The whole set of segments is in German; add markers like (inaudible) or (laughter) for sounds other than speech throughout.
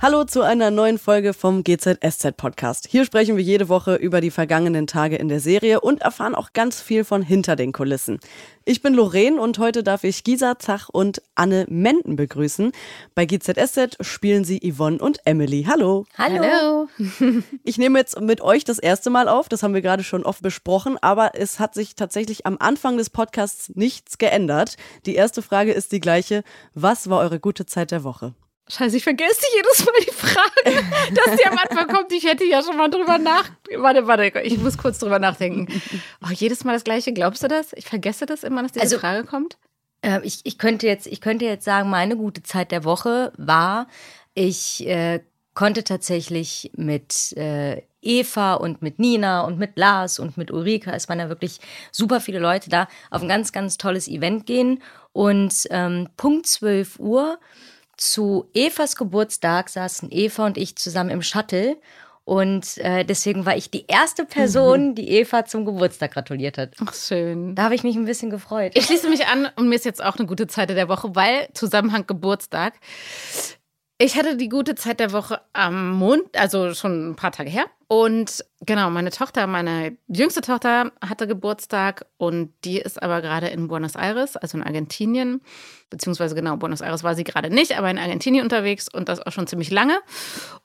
Hallo zu einer neuen Folge vom GZSZ Podcast. Hier sprechen wir jede Woche über die vergangenen Tage in der Serie und erfahren auch ganz viel von hinter den Kulissen. Ich bin Lorraine und heute darf ich Gisa Zach und Anne Menden begrüßen. Bei GZSZ spielen sie Yvonne und Emily. Hallo. Hallo. (laughs) Ich nehme jetzt mit euch das erste Mal auf, das haben wir gerade schon oft besprochen, aber es hat sich tatsächlich am Anfang des Podcasts nichts geändert. Die erste Frage ist die gleiche. Was war eure gute Zeit der Woche? Scheiße, ich vergesse jedes Mal die Frage, (laughs) dass die am Anfang kommt. Ich hätte ja schon mal drüber nach. Warte, warte, ich muss kurz drüber nachdenken. Oh, jedes Mal das Gleiche. Glaubst du das? Ich vergesse das immer, dass diese Also- Frage kommt. Äh, ich, ich, könnte jetzt, ich könnte jetzt sagen, meine gute Zeit der Woche war, ich äh, konnte tatsächlich mit äh, Eva und mit Nina und mit Lars und mit Ulrike, es waren ja wirklich super viele Leute da, auf ein ganz, ganz tolles Event gehen. Und ähm, Punkt 12 Uhr zu Evas Geburtstag saßen Eva und ich zusammen im Shuttle. Und äh, deswegen war ich die erste Person, die Eva zum Geburtstag gratuliert hat. Ach, schön. Da habe ich mich ein bisschen gefreut. Ich schließe mich an und mir ist jetzt auch eine gute Zeit der Woche, weil Zusammenhang Geburtstag. Ich hatte die gute Zeit der Woche am Mond, also schon ein paar Tage her. Und genau, meine Tochter, meine jüngste Tochter hatte Geburtstag und die ist aber gerade in Buenos Aires, also in Argentinien. Beziehungsweise genau, Buenos Aires war sie gerade nicht, aber in Argentinien unterwegs und das auch schon ziemlich lange.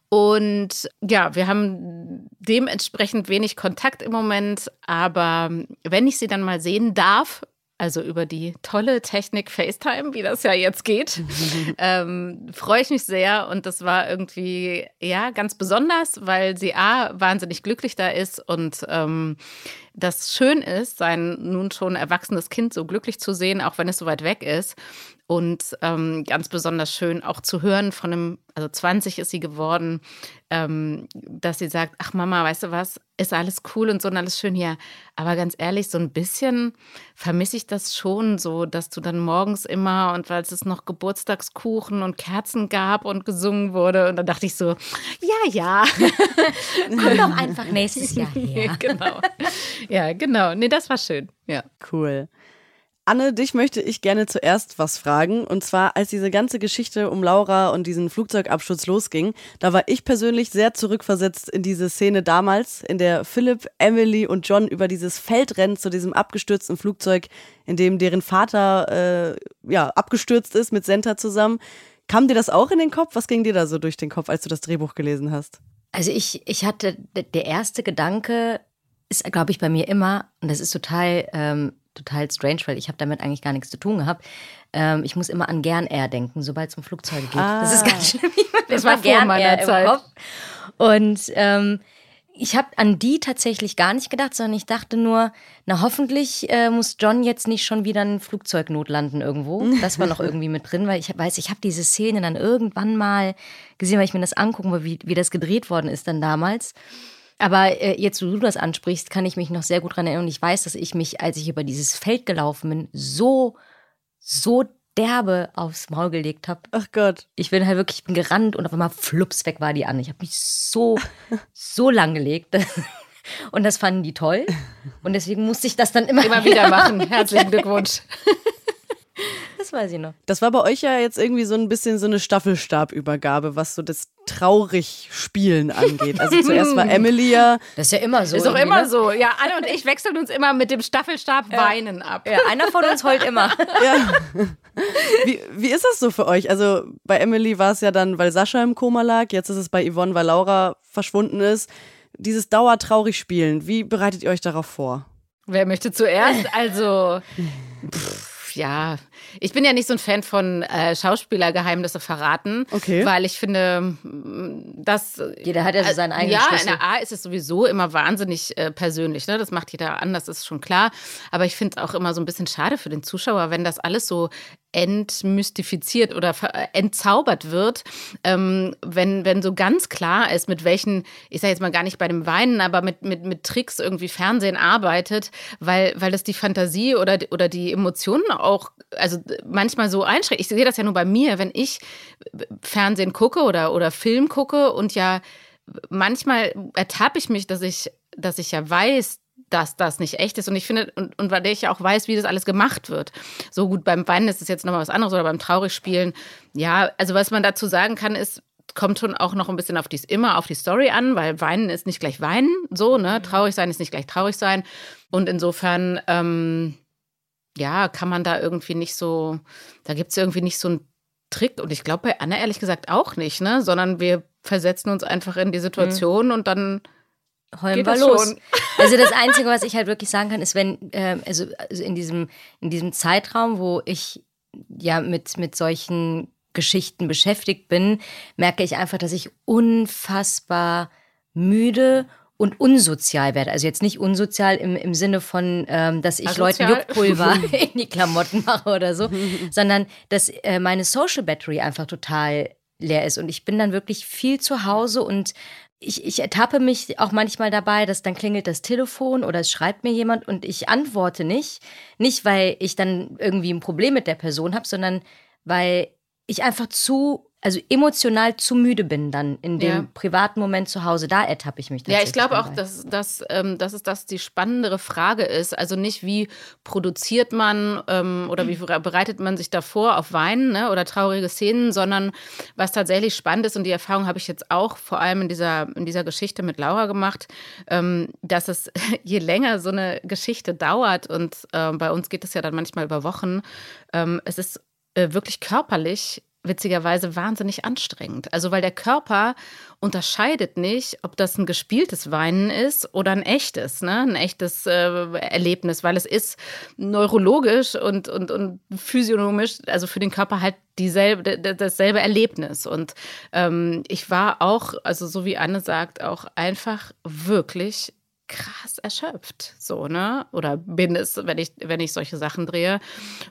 Und ja, wir haben dementsprechend wenig Kontakt im Moment, aber wenn ich sie dann mal sehen darf, also über die tolle Technik FaceTime, wie das ja jetzt geht, (laughs) ähm, freue ich mich sehr. Und das war irgendwie, ja, ganz besonders, weil sie A, wahnsinnig glücklich da ist und ähm, das schön ist, sein nun schon erwachsenes Kind so glücklich zu sehen, auch wenn es so weit weg ist. Und ähm, ganz besonders schön auch zu hören von einem, also 20 ist sie geworden, ähm, dass sie sagt, ach Mama, weißt du was, ist alles cool und so und alles schön hier. Aber ganz ehrlich, so ein bisschen vermisse ich das schon so, dass du dann morgens immer und weil es noch Geburtstagskuchen und Kerzen gab und gesungen wurde. Und dann dachte ich so, ja, ja. (laughs) Komm doch einfach (laughs) nächstes Jahr her. genau. Ja, genau. Nee, das war schön. Ja. Cool. Anne, dich möchte ich gerne zuerst was fragen. Und zwar, als diese ganze Geschichte um Laura und diesen Flugzeugabsturz losging, da war ich persönlich sehr zurückversetzt in diese Szene damals, in der Philipp, Emily und John über dieses Feld rennen zu diesem abgestürzten Flugzeug, in dem deren Vater äh, ja, abgestürzt ist mit Senta zusammen. Kam dir das auch in den Kopf? Was ging dir da so durch den Kopf, als du das Drehbuch gelesen hast? Also ich, ich hatte, der erste Gedanke ist, glaube ich, bei mir immer, und das ist total, ähm, total strange, weil ich habe damit eigentlich gar nichts zu tun gehabt. Ähm, ich muss immer an Gern Air denken, sobald es um Flugzeuge geht. Das ist ganz schlimm. Das war vor meiner im Zeit. Kopf. Und ähm, ich habe an die tatsächlich gar nicht gedacht, sondern ich dachte nur, na hoffentlich äh, muss John jetzt nicht schon wieder ein Flugzeugnot landen irgendwo. Das war noch irgendwie mit drin, weil ich weiß, ich habe diese Szene dann irgendwann mal gesehen, weil ich mir das angucken wollte, wie, wie das gedreht worden ist dann damals. Aber äh, jetzt, wo du das ansprichst, kann ich mich noch sehr gut dran erinnern. Und ich weiß, dass ich mich, als ich über dieses Feld gelaufen bin, so, so derbe aufs Maul gelegt habe. Ach Gott. Ich bin halt wirklich ich bin gerannt und auf einmal flups weg war die an. Ich habe mich so, (laughs) so lang gelegt. Und das fanden die toll. Und deswegen musste ich das dann immer, Immer wieder (laughs) machen. Herzlichen Glückwunsch. (laughs) (laughs) Das weiß ich noch. Das war bei euch ja jetzt irgendwie so ein bisschen so eine Staffelstabübergabe, was so das traurig Spielen angeht. Also zuerst war (laughs) Emily ja, Das ist ja immer so. Ist doch irgendwie, immer ne? so. Ja, Anne und ich wechseln uns immer mit dem Staffelstab Weinen ab. Ja, einer von uns heult immer. (laughs) ja. Wie, wie ist das so für euch? Also bei Emily war es ja dann, weil Sascha im Koma lag, jetzt ist es bei Yvonne, weil Laura verschwunden ist. Dieses dauertraurig Spielen, wie bereitet ihr euch darauf vor? Wer möchte zuerst? Also, pff, ja, ich bin ja nicht so ein Fan von äh, Schauspielergeheimnisse verraten, Okay. weil ich finde, mm, dass Jeder hat ja so seinen eigenen ja, Schlüssel. in der A ist es sowieso immer wahnsinnig äh, persönlich. Ne? Das macht jeder anders, ist schon klar. Aber ich finde es auch immer so ein bisschen schade für den Zuschauer, wenn das alles so entmystifiziert oder äh, entzaubert wird, ähm, wenn, wenn so ganz klar ist, mit welchen, ich sage jetzt mal gar nicht bei dem Weinen, aber mit, mit, mit Tricks irgendwie Fernsehen arbeitet, weil, weil das die Fantasie oder, oder die Emotionen auch, also manchmal so einschränkt. Ich sehe das ja nur bei mir, wenn ich Fernsehen gucke oder, oder Film gucke und ja manchmal ertappe ich mich, dass ich, dass ich ja weiß, dass das nicht echt ist. Und ich finde, und, und weil ich auch weiß, wie das alles gemacht wird. So gut, beim Weinen ist es jetzt nochmal was anderes oder beim Traurigspielen. Ja, also was man dazu sagen kann, ist, kommt schon auch noch ein bisschen auf die, immer auf die Story an, weil Weinen ist nicht gleich Weinen, so, ne? Mhm. Traurig sein ist nicht gleich traurig sein. Und insofern, ähm, ja, kann man da irgendwie nicht so, da gibt es irgendwie nicht so einen Trick. Und ich glaube bei Anna ehrlich gesagt auch nicht, ne? Sondern wir versetzen uns einfach in die Situation mhm. und dann heulen wir los. Schon. (laughs) Also das Einzige, was ich halt wirklich sagen kann, ist, wenn, äh, also, also in diesem, in diesem Zeitraum, wo ich ja mit, mit solchen Geschichten beschäftigt bin, merke ich einfach, dass ich unfassbar müde und unsozial werde. Also jetzt nicht unsozial im, im Sinne von, ähm, dass ich Asozial. Leuten Juckpulver (laughs) (laughs) in die Klamotten mache oder so, sondern dass äh, meine Social Battery einfach total leer ist. Und ich bin dann wirklich viel zu Hause und ich, ich ertappe mich auch manchmal dabei, dass dann klingelt das Telefon oder es schreibt mir jemand und ich antworte nicht. Nicht, weil ich dann irgendwie ein Problem mit der Person habe, sondern weil ich einfach zu, also emotional zu müde bin dann in dem ja. privaten Moment zu Hause. Da ertappe ich mich. Ja, ich glaube auch, dass, dass, ähm, dass es das die spannendere Frage ist. Also nicht, wie produziert man ähm, oder wie bereitet man sich davor auf Weinen ne, oder traurige Szenen, sondern was tatsächlich spannend ist, und die Erfahrung habe ich jetzt auch vor allem in dieser, in dieser Geschichte mit Laura gemacht, ähm, dass es (laughs) je länger so eine Geschichte dauert, und äh, bei uns geht es ja dann manchmal über Wochen, ähm, es ist äh, wirklich körperlich witzigerweise wahnsinnig anstrengend. Also weil der Körper unterscheidet nicht, ob das ein gespieltes Weinen ist oder ein echtes, ne? ein echtes äh, Erlebnis, weil es ist neurologisch und, und, und physiognomisch, also für den Körper halt dieselbe, dasselbe Erlebnis. Und ähm, ich war auch, also so wie Anne sagt, auch einfach wirklich krass erschöpft, so, ne? Oder bin es, wenn ich, wenn ich solche Sachen drehe.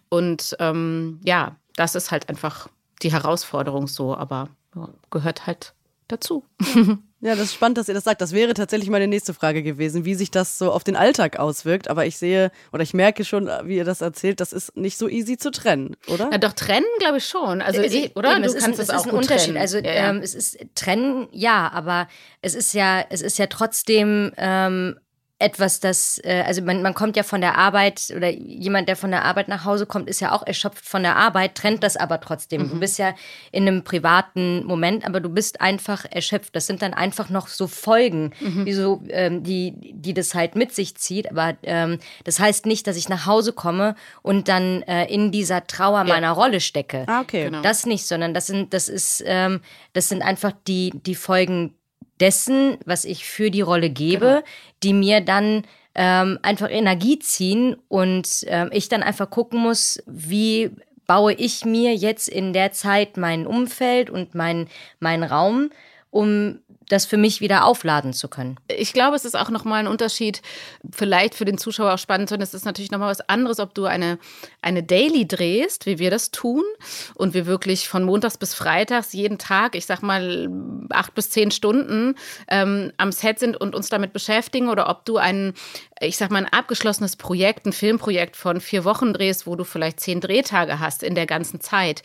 Und ähm, ja, das ist halt einfach die Herausforderung so, aber gehört halt dazu. Ja, das ist spannend, dass ihr das sagt. Das wäre tatsächlich meine nächste Frage gewesen, wie sich das so auf den Alltag auswirkt. Aber ich sehe oder ich merke schon, wie ihr das erzählt, das ist nicht so easy zu trennen, oder? Ja, doch trennen glaube ich schon. Also, es, ich, oder? Eben, du kannst es, auch ein Unterschied. Trennen. Also, ja, ja. Ähm, es ist trennen, ja, aber es ist ja, es ist ja trotzdem ähm, etwas, das, äh, also man, man kommt ja von der Arbeit oder jemand, der von der Arbeit nach Hause kommt, ist ja auch erschöpft von der Arbeit, trennt das aber trotzdem. Mhm. Du bist ja in einem privaten Moment, aber du bist einfach erschöpft. Das sind dann einfach noch so Folgen, mhm. die, so, ähm, die, die das halt mit sich zieht. Aber ähm, das heißt nicht, dass ich nach Hause komme und dann äh, in dieser Trauer ja. meiner Rolle stecke. Ah, okay. Genau. Das nicht, sondern das sind, das ist, ähm, das sind einfach die, die Folgen dessen, was ich für die Rolle gebe, genau. die mir dann ähm, einfach Energie ziehen und ähm, ich dann einfach gucken muss, wie baue ich mir jetzt in der Zeit mein Umfeld und mein, mein Raum, um das für mich wieder aufladen zu können. Ich glaube, es ist auch nochmal ein Unterschied, vielleicht für den Zuschauer auch spannend zu Es ist natürlich nochmal was anderes, ob du eine, eine Daily drehst, wie wir das tun, und wir wirklich von Montags bis Freitags jeden Tag, ich sag mal, acht bis zehn Stunden ähm, am Set sind und uns damit beschäftigen, oder ob du ein, ich sag mal, ein abgeschlossenes Projekt, ein Filmprojekt von vier Wochen drehst, wo du vielleicht zehn Drehtage hast in der ganzen Zeit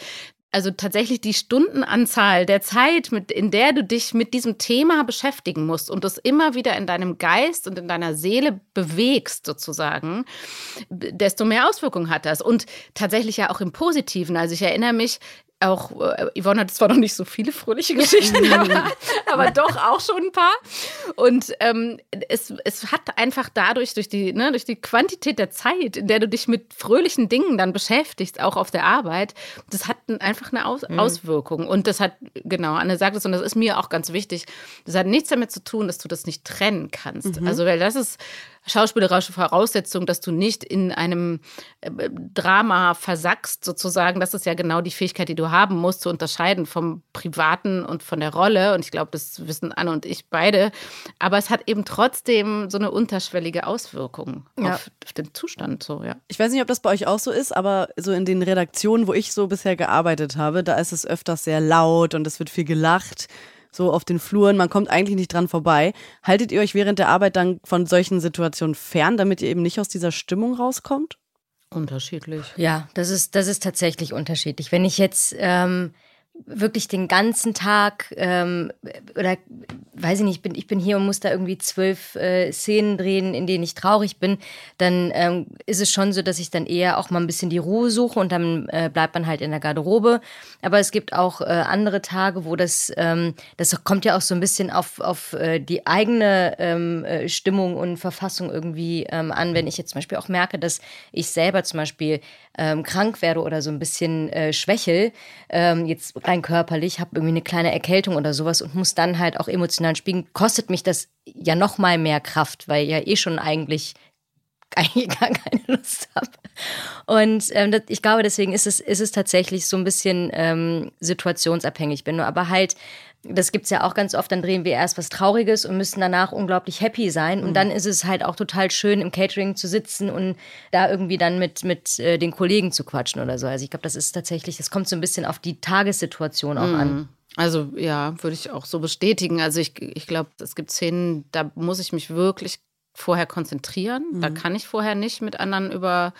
also tatsächlich die Stundenanzahl der Zeit, mit, in der du dich mit diesem Thema beschäftigen musst und das immer wieder in deinem Geist und in deiner Seele bewegst, sozusagen, desto mehr Auswirkungen hat das. Und tatsächlich ja auch im Positiven. Also ich erinnere mich, auch, äh, Yvonne hat zwar noch nicht so viele fröhliche Geschichten, (laughs) aber, aber doch auch schon ein paar. Und ähm, es, es hat einfach dadurch, durch die, ne, durch die Quantität der Zeit, in der du dich mit fröhlichen Dingen dann beschäftigst, auch auf der Arbeit, das hat einfach eine Aus mhm. Auswirkung. Und das hat, genau, Anne sagt es, und das ist mir auch ganz wichtig, das hat nichts damit zu tun, dass du das nicht trennen kannst. Mhm. Also, weil das ist schauspielerische Voraussetzung, dass du nicht in einem äh, Drama versackst, sozusagen. Das ist ja genau die Fähigkeit, die du haben musst, zu unterscheiden vom Privaten und von der Rolle. Und ich glaube, das wissen Anne und ich beide. Aber es hat eben trotzdem so eine unterschwellige Auswirkung ja. auf den Zustand. So, ja. Ich weiß nicht, ob das bei euch auch so ist, aber so in den Redaktionen, wo ich so bisher gearbeitet habe, da ist es öfters sehr laut und es wird viel gelacht so auf den Fluren, man kommt eigentlich nicht dran vorbei. Haltet ihr euch während der Arbeit dann von solchen Situationen fern, damit ihr eben nicht aus dieser Stimmung rauskommt? Unterschiedlich. Ja, das ist, das ist tatsächlich unterschiedlich. Wenn ich jetzt ähm, wirklich den ganzen Tag ähm, oder weiß ich nicht, ich bin, ich bin hier und muss da irgendwie zwölf äh, Szenen drehen, in denen ich traurig bin, dann ähm, ist es schon so, dass ich dann eher auch mal ein bisschen die Ruhe suche und dann äh, bleibt man halt in der Garderobe. Aber es gibt auch äh, andere Tage, wo das, ähm, das kommt ja auch so ein bisschen auf, auf äh, die eigene ähm, äh, Stimmung und Verfassung irgendwie ähm, an. Wenn ich jetzt zum Beispiel auch merke, dass ich selber zum Beispiel ähm, krank werde oder so ein bisschen äh, schwächel, ähm, jetzt rein körperlich, habe irgendwie eine kleine Erkältung oder sowas und muss dann halt auch emotional spielen, kostet mich das ja noch mal mehr Kraft, weil ja eh schon eigentlich eigentlich (laughs) gar keine Lust habe. Und ähm, das, ich glaube, deswegen ist es, ist es tatsächlich so ein bisschen ähm, situationsabhängig. Wenn du aber halt das gibt es ja auch ganz oft, dann drehen wir erst was Trauriges und müssen danach unglaublich happy sein. Und mhm. dann ist es halt auch total schön, im Catering zu sitzen und da irgendwie dann mit, mit äh, den Kollegen zu quatschen oder so. Also ich glaube, das ist tatsächlich, das kommt so ein bisschen auf die Tagessituation auch mhm. an. Also ja, würde ich auch so bestätigen. Also ich, ich glaube, es gibt Szenen, da muss ich mich wirklich vorher konzentrieren. Mhm. Da kann ich vorher nicht mit anderen über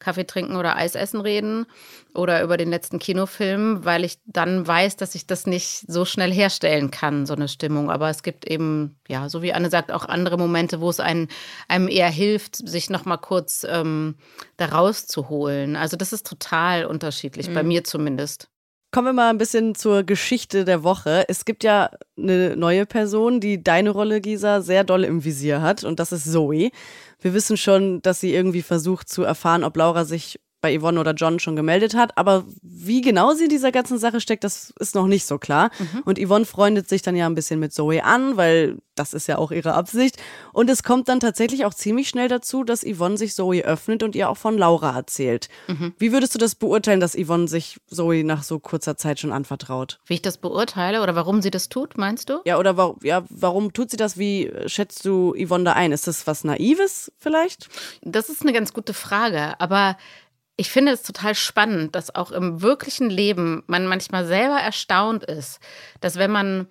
Kaffee trinken oder Eis essen reden oder über den letzten Kinofilm, weil ich dann weiß, dass ich das nicht so schnell herstellen kann, so eine Stimmung. Aber es gibt eben, ja, so wie Anne sagt, auch andere Momente, wo es einem, einem eher hilft, sich nochmal kurz ähm, da rauszuholen. Also das ist total unterschiedlich, mhm. bei mir zumindest. Kommen wir mal ein bisschen zur Geschichte der Woche. Es gibt ja eine neue Person, die deine Rolle, Gisa, sehr doll im Visier hat und das ist Zoe. Wir wissen schon, dass sie irgendwie versucht zu erfahren, ob Laura sich bei Yvonne oder John schon gemeldet hat. Aber wie genau sie in dieser ganzen Sache steckt, das ist noch nicht so klar. Mhm. Und Yvonne freundet sich dann ja ein bisschen mit Zoe an, weil das ist ja auch ihre Absicht. Und es kommt dann tatsächlich auch ziemlich schnell dazu, dass Yvonne sich Zoe öffnet und ihr auch von Laura erzählt. Mhm. Wie würdest du das beurteilen, dass Yvonne sich Zoe nach so kurzer Zeit schon anvertraut? Wie ich das beurteile oder warum sie das tut, meinst du? Ja, oder wa ja, warum tut sie das? Wie schätzt du Yvonne da ein? Ist das was Naives vielleicht? Das ist eine ganz gute Frage. Aber ich finde es total spannend, dass auch im wirklichen Leben man manchmal selber erstaunt ist, dass wenn man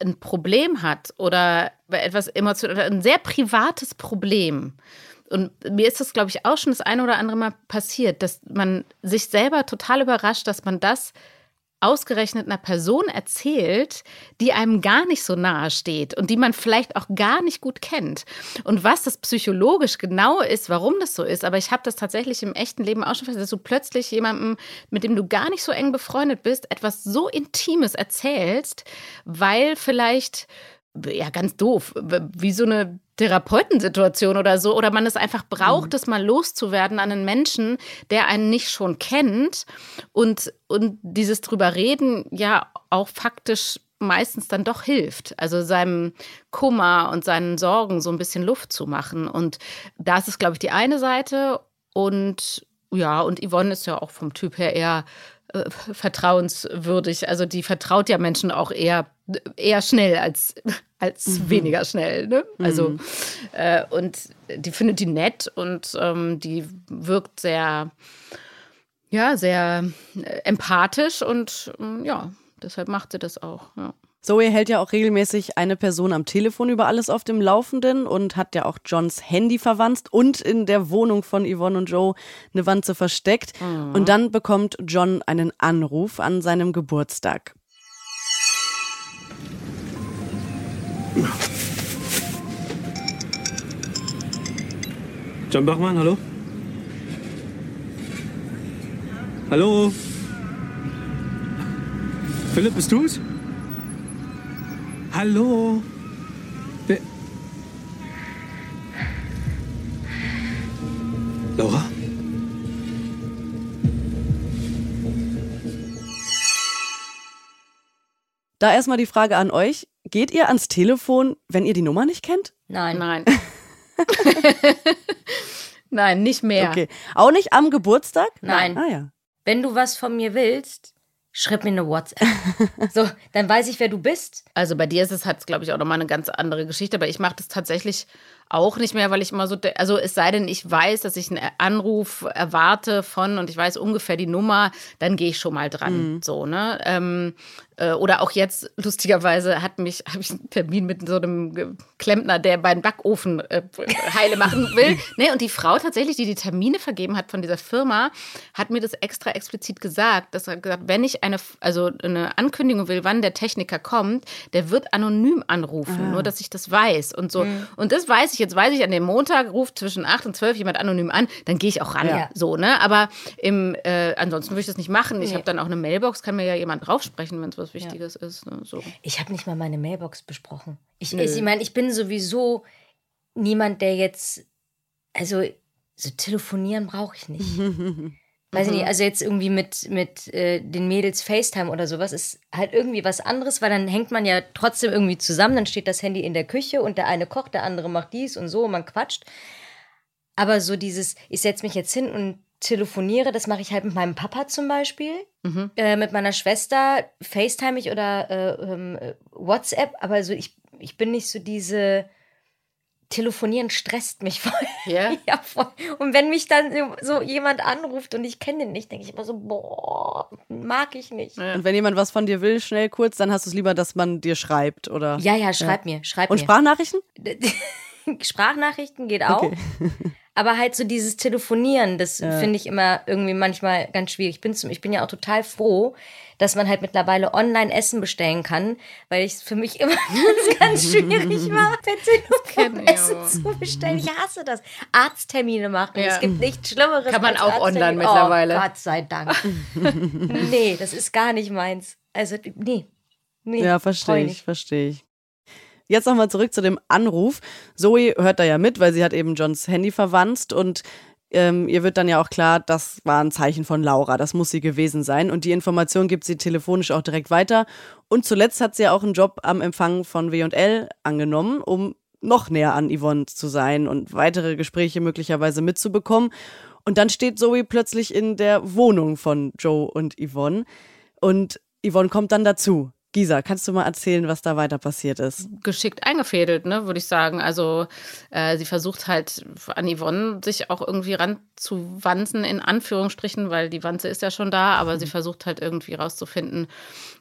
ein Problem hat oder etwas emotional, ein sehr privates Problem. Und mir ist das, glaube ich, auch schon das eine oder andere Mal passiert, dass man sich selber total überrascht, dass man das ausgerechnet einer Person erzählt, die einem gar nicht so nahe steht und die man vielleicht auch gar nicht gut kennt. Und was das psychologisch genau ist, warum das so ist, aber ich habe das tatsächlich im echten Leben auch schon festgestellt, dass du plötzlich jemandem, mit dem du gar nicht so eng befreundet bist, etwas so Intimes erzählst, weil vielleicht ja, ganz doof, wie so eine Therapeutensituation oder so, oder man es einfach braucht, mhm. es mal loszuwerden an einen Menschen, der einen nicht schon kennt und, und dieses drüber reden ja auch faktisch meistens dann doch hilft, also seinem Kummer und seinen Sorgen so ein bisschen Luft zu machen. Und das ist, glaube ich, die eine Seite. Und ja, und Yvonne ist ja auch vom Typ her eher äh, vertrauenswürdig. Also die vertraut ja Menschen auch eher, eher schnell als, als mhm. weniger schnell. Ne? Also mhm. äh, und die findet die nett und ähm, die wirkt sehr, ja, sehr äh, empathisch und ähm, ja, deshalb macht sie das auch. Ja. Zoe hält ja auch regelmäßig eine Person am Telefon über alles auf dem Laufenden und hat ja auch Johns Handy verwandt und in der Wohnung von Yvonne und Joe eine Wanze versteckt. Mhm. Und dann bekommt John einen Anruf an seinem Geburtstag. John Bachmann, hallo? Hallo? Philipp, bist du's? Hallo? Wer? Laura? Da erstmal die Frage an euch. Geht ihr ans Telefon, wenn ihr die Nummer nicht kennt? Nein. Nein. (laughs) Nein, nicht mehr. Okay. Auch nicht am Geburtstag? Nein. Ah, ja. Wenn du was von mir willst, schreib mir eine WhatsApp. (laughs) so, dann weiß ich, wer du bist. Also bei dir ist es halt, glaube ich, auch nochmal eine ganz andere Geschichte, aber ich mache das tatsächlich auch nicht mehr, weil ich immer so, also es sei denn, ich weiß, dass ich einen Anruf erwarte von und ich weiß ungefähr die Nummer, dann gehe ich schon mal dran. So, ne? Ähm, äh, oder auch jetzt, (laughs) lustigerweise, hat mich, (laughs) habe ich einen Termin mit so einem Klempner, der meinen Backofen äh, (laughs) heile machen will. ne? Und die Frau tatsächlich, die die Termine vergeben hat von dieser Firma, hat mir das extra explizit gesagt, dass er gesagt, wenn ich eine, also eine Ankündigung will, wann der Techniker kommt, der wird anonym anrufen, nur dass ich das weiß und so. Und das weiß ich, jetzt weiß ich, an dem Montag ruft zwischen 8 und 12 jemand anonym an, dann gehe ich auch ran, Ja. so, ne? Aber im, äh, ansonsten würde ich das nicht machen. Ich Nee. habe dann auch eine Mailbox, kann mir ja jemand draufsprechen, wenn es was Wichtiges ist. Ne? So. Ich habe nicht mal meine Mailbox besprochen. Ich, Nö. ich meine, ich bin sowieso niemand, der jetzt, also so telefonieren brauche ich nicht. (laughs) Weiß ich nicht, also jetzt irgendwie mit, mit äh, den Mädels FaceTime oder sowas ist halt irgendwie was anderes, weil dann hängt man ja trotzdem irgendwie zusammen, dann steht das Handy in der Küche und der eine kocht, der andere macht dies und so und man quatscht. Aber so dieses, ich setze mich jetzt hin und telefoniere, das mache ich halt mit meinem Papa zum Beispiel. Äh, mit meiner Schwester FaceTime ich oder äh, ähm, äh, WhatsApp, aber so ich, ich bin nicht so diese Telefonieren stresst mich voll. Ja? (laughs) ja, voll. Und wenn mich dann so jemand anruft und ich kenne den nicht, denke ich immer so, boah, mag ich nicht. Ja, Und wenn jemand was von dir will, schnell kurz, dann hast du es lieber, dass man dir schreibt, oder? ja, schreib mir, schreib Und mir. Sprachnachrichten? (laughs) Sprachnachrichten geht auch. Okay. (laughs) Aber halt so dieses Telefonieren, das finde ich immer irgendwie manchmal ganz schwierig. Ich bin, zum, ich bin ja auch total froh, dass man halt mittlerweile online Essen bestellen kann, weil es für mich (laughs) immer ganz, ganz schwierig (laughs) war, per Telefon Essen auch. zu bestellen. Ich hasse das. Arzttermine machen. Ja. Es gibt nichts Schlimmeres. Kann man auch online mittlerweile. Oh, Gott sei Dank. (laughs) nee, das ist gar nicht meins. Also, nee. nee Ja, verstehe ich, verstehe ich. Jetzt nochmal zurück zu dem Anruf. Zoe hört da ja mit, weil sie hat eben Johns Handy verwanzt und ähm, ihr wird dann ja auch klar, das war ein Zeichen von Laura, das muss sie gewesen sein. Und die Information gibt sie telefonisch auch direkt weiter. Und zuletzt hat sie ja auch einen Job am Empfang von W&L angenommen, um noch näher an Yvonne zu sein und weitere Gespräche möglicherweise mitzubekommen. Und dann steht Zoe plötzlich in der Wohnung von Joe und Yvonne. Und Yvonne kommt dann dazu. Gisa, kannst du mal erzählen, was da weiter passiert ist? geschickt eingefädelt, ne, würde ich sagen. Also äh, sie versucht halt an Yvonne sich auch irgendwie ranzuwanzen, in Anführungsstrichen, weil die Wanze ist ja schon da, aber sie versucht halt irgendwie rauszufinden,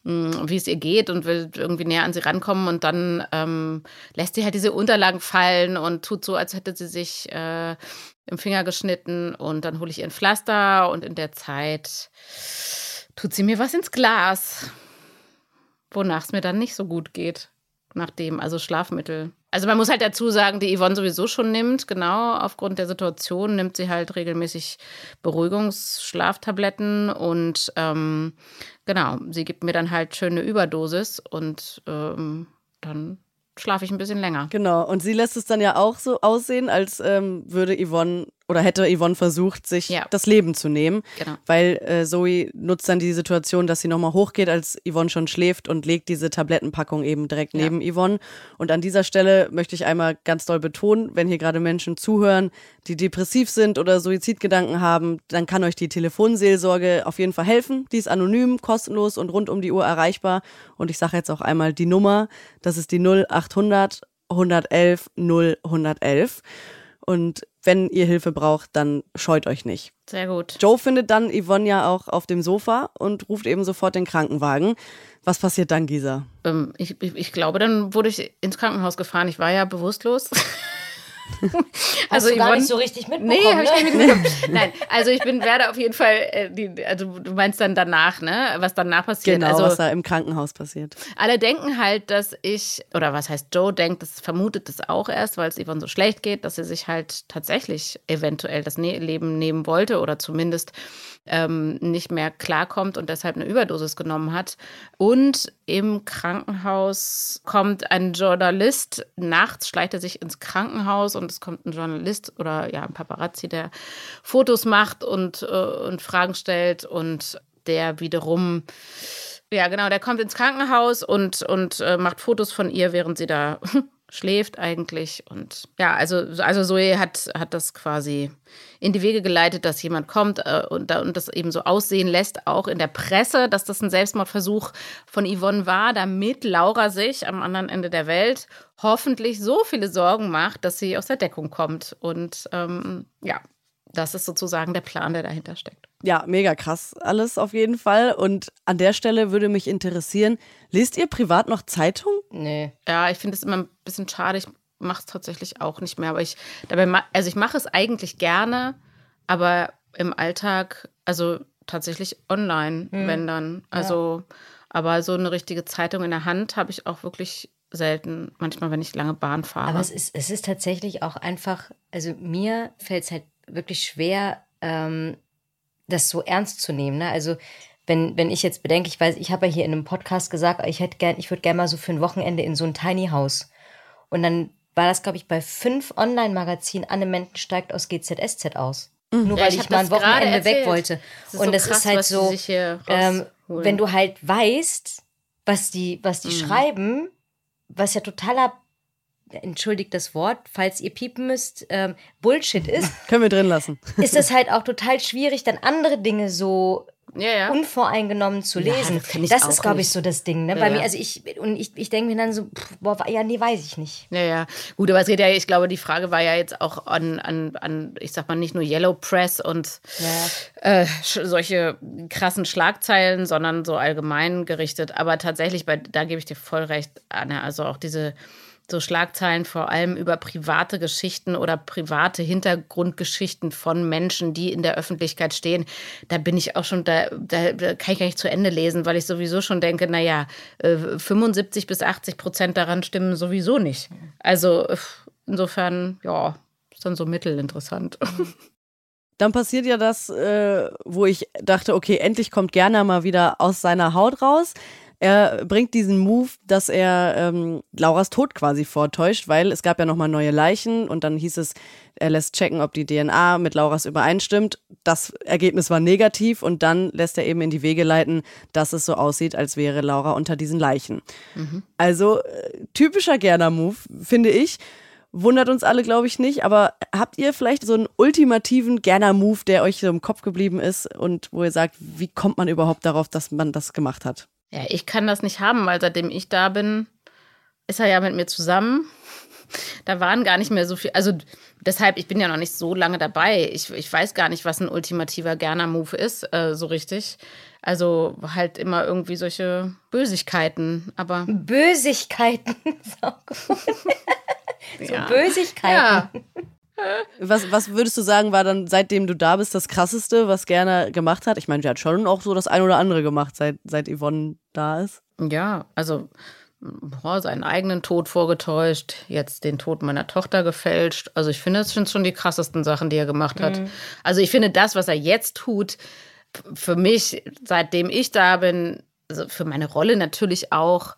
mh, wie es ihr geht und will irgendwie näher an sie rankommen und dann ähm, lässt sie halt diese Unterlagen fallen und tut so, als hätte sie sich äh, im Finger geschnitten und dann hole ich ihr ein Pflaster und in der Zeit tut sie mir was ins Glas wonach es mir dann nicht so gut geht. Nachdem, also Schlafmittel. Also man muss halt dazu sagen, die Yvonne sowieso schon nimmt, genau, aufgrund der Situation nimmt sie halt regelmäßig Beruhigungsschlaftabletten und ähm, genau, sie gibt mir dann halt schöne Überdosis und ähm, dann schlafe ich ein bisschen länger. Genau, und sie lässt es dann ja auch so aussehen, als ähm, würde Yvonne oder hätte Yvonne versucht, sich Ja. das Leben zu nehmen. Genau. Weil äh, Zoe nutzt dann die Situation, dass sie nochmal hochgeht, als Yvonne schon schläft und legt diese Tablettenpackung eben direkt Ja. neben Yvonne. Und an dieser Stelle möchte ich einmal ganz doll betonen, wenn hier gerade Menschen zuhören, die depressiv sind oder Suizidgedanken haben, dann kann euch die Telefonseelsorge auf jeden Fall helfen. Die ist anonym, kostenlos und rund um die Uhr erreichbar. Und ich sage jetzt auch einmal die Nummer, das ist die 0800 111 0111. Und wenn ihr Hilfe braucht, dann scheut euch nicht. Sehr gut. Joe findet dann Yvonne ja auch auf dem Sofa und ruft eben sofort den Krankenwagen. Was passiert dann, Gisa? Ähm, ich, ich, ich glaube, dann wurde ich ins Krankenhaus gefahren. Ich war ja bewusstlos. (laughs) Hast du gar nicht so richtig mitbekommen, Nee, habe ich ne? nicht mitbekommen. (laughs) Nein, also ich bin, werde auf jeden Fall, äh, die, also du meinst dann danach, ne? Was danach passiert. Genau, also, was da im Krankenhaus passiert. alle denken halt, dass ich, oder was heißt Joe denkt, das vermutet das auch erst, weil es Yvonne so schlecht geht, dass sie sich halt tatsächlich eventuell das ne Leben nehmen wollte oder zumindest ähm, nicht mehr klarkommt und deshalb eine Überdosis genommen hat. Und im Krankenhaus kommt ein Journalist, nachts schleicht er sich ins Krankenhaus und es kommt ein Journalist oder ja, ein Paparazzi, der Fotos macht und, äh, und Fragen stellt und der wiederum ja, genau, der kommt ins Krankenhaus und, und äh, macht Fotos von ihr, während sie da schläft eigentlich. Und ja, also, also Zoe hat, hat das quasi in die Wege geleitet, dass jemand kommt äh, und, und das eben so aussehen lässt, auch in der Presse, dass das ein Selbstmordversuch von Yvonne war, damit Laura sich am anderen Ende der Welt hoffentlich so viele Sorgen macht, dass sie aus der Deckung kommt. Und ähm, ja, das ist sozusagen der Plan, der dahinter steckt. Ja, mega krass alles auf jeden Fall. Und an der Stelle würde mich interessieren, lest ihr privat noch Zeitung? Nee. Ja, ich finde es immer ein bisschen schade. Ich mache es tatsächlich auch nicht mehr. Aber ich, dabei, also ich mache es eigentlich gerne, aber im Alltag, also tatsächlich online, wenn dann. Also, aber so eine richtige Zeitung in der Hand habe ich auch wirklich selten. Manchmal, wenn ich lange Bahn fahre. Aber es ist, es ist tatsächlich auch einfach, also mir fällt es halt wirklich schwer, ähm, das so ernst zu nehmen. Ne? Also wenn, wenn ich jetzt bedenke, ich weiß, ich habe ja hier in einem Podcast gesagt, ich hätte gern, ich würde gerne mal so für ein Wochenende in so ein Tiny House. Und dann war das, glaube ich, bei fünf Online-Magazinen, Anne Menten steigt aus GZSZ aus. Nur Mhm. Ja, weil ich ich, mal ein Wochenende weg wollte. Das Und so das krass, ist halt so, ähm, wenn du halt weißt, was die, was Mhm. die schreiben, was ja totaler, entschuldigt das Wort, falls ihr piepen müsst, ähm, Bullshit ist, (laughs) Können wir drin lassen. ist es halt auch total schwierig, dann andere Dinge so ja, ja. unvoreingenommen zu Ja, lesen. das ich das auch ist, glaube ich, so das Ding. Ne? Ja, Bei ja. mir, also ich, und ich, ich denke mir dann so, pff, boah, ja, nee, weiß ich nicht. Ja, ja. Gut, aber es geht ja, ich glaube, die Frage war ja jetzt auch an, an, an ich sag mal, nicht nur Yellow Press und äh, solche krassen Schlagzeilen, sondern so allgemein gerichtet. Aber tatsächlich, bei, da gebe ich dir voll recht, Anne. Also auch diese so Schlagzeilen vor allem über private Geschichten oder private Hintergrundgeschichten von Menschen, die in der Öffentlichkeit stehen. Da bin ich auch schon, da, da, da kann ich gar nicht zu Ende lesen, weil ich sowieso schon denke, naja, äh, 75 bis 80 Prozent daran stimmen sowieso nicht. Also äh, insofern, ja, ist dann so mittelinteressant. (laughs) Dann passiert ja das, äh, wo ich dachte, okay, endlich kommt Gerner mal wieder aus seiner Haut raus. Er bringt diesen Move, dass er ähm, Lauras Tod quasi vortäuscht, weil es gab ja nochmal neue Leichen und dann hieß es, er lässt checken, ob die DNA mit Lauras übereinstimmt. Das Ergebnis war negativ und dann lässt er eben in die Wege leiten, dass es so aussieht, als wäre Laura unter diesen Leichen. Also äh, typischer Gerner-Move, finde ich. Wundert uns alle, glaube ich, nicht. Aber habt ihr vielleicht so einen ultimativen Gerner-Move, der euch so im Kopf geblieben ist und wo ihr sagt, wie kommt man überhaupt darauf, dass man das gemacht hat? Ja, ich kann das nicht haben, weil seitdem ich da bin, ist er ja mit mir zusammen. (laughs) Da waren gar nicht mehr so viel. Also deshalb, ich bin ja noch nicht so lange dabei. Ich, ich weiß gar nicht, was ein ultimativer Gerner-Move ist, äh, so richtig. Also halt immer irgendwie solche Bösigkeiten. Aber Bösigkeiten. (laughs) so gut. (laughs) so ja. Bösigkeiten. Ja, Was, was würdest du sagen, war dann, seitdem du da bist, das Krasseste, was Gerner gemacht hat? Ich meine, der hat schon auch so das ein oder andere gemacht, seit, seit Yvonne da ist. ja also boah, seinen eigenen Tod vorgetäuscht, jetzt den Tod meiner Tochter gefälscht. Also ich finde, das sind schon die krassesten Sachen, die er gemacht hat. Also ich finde, das, was er jetzt tut, für mich, seitdem ich da bin, also für meine Rolle natürlich auch,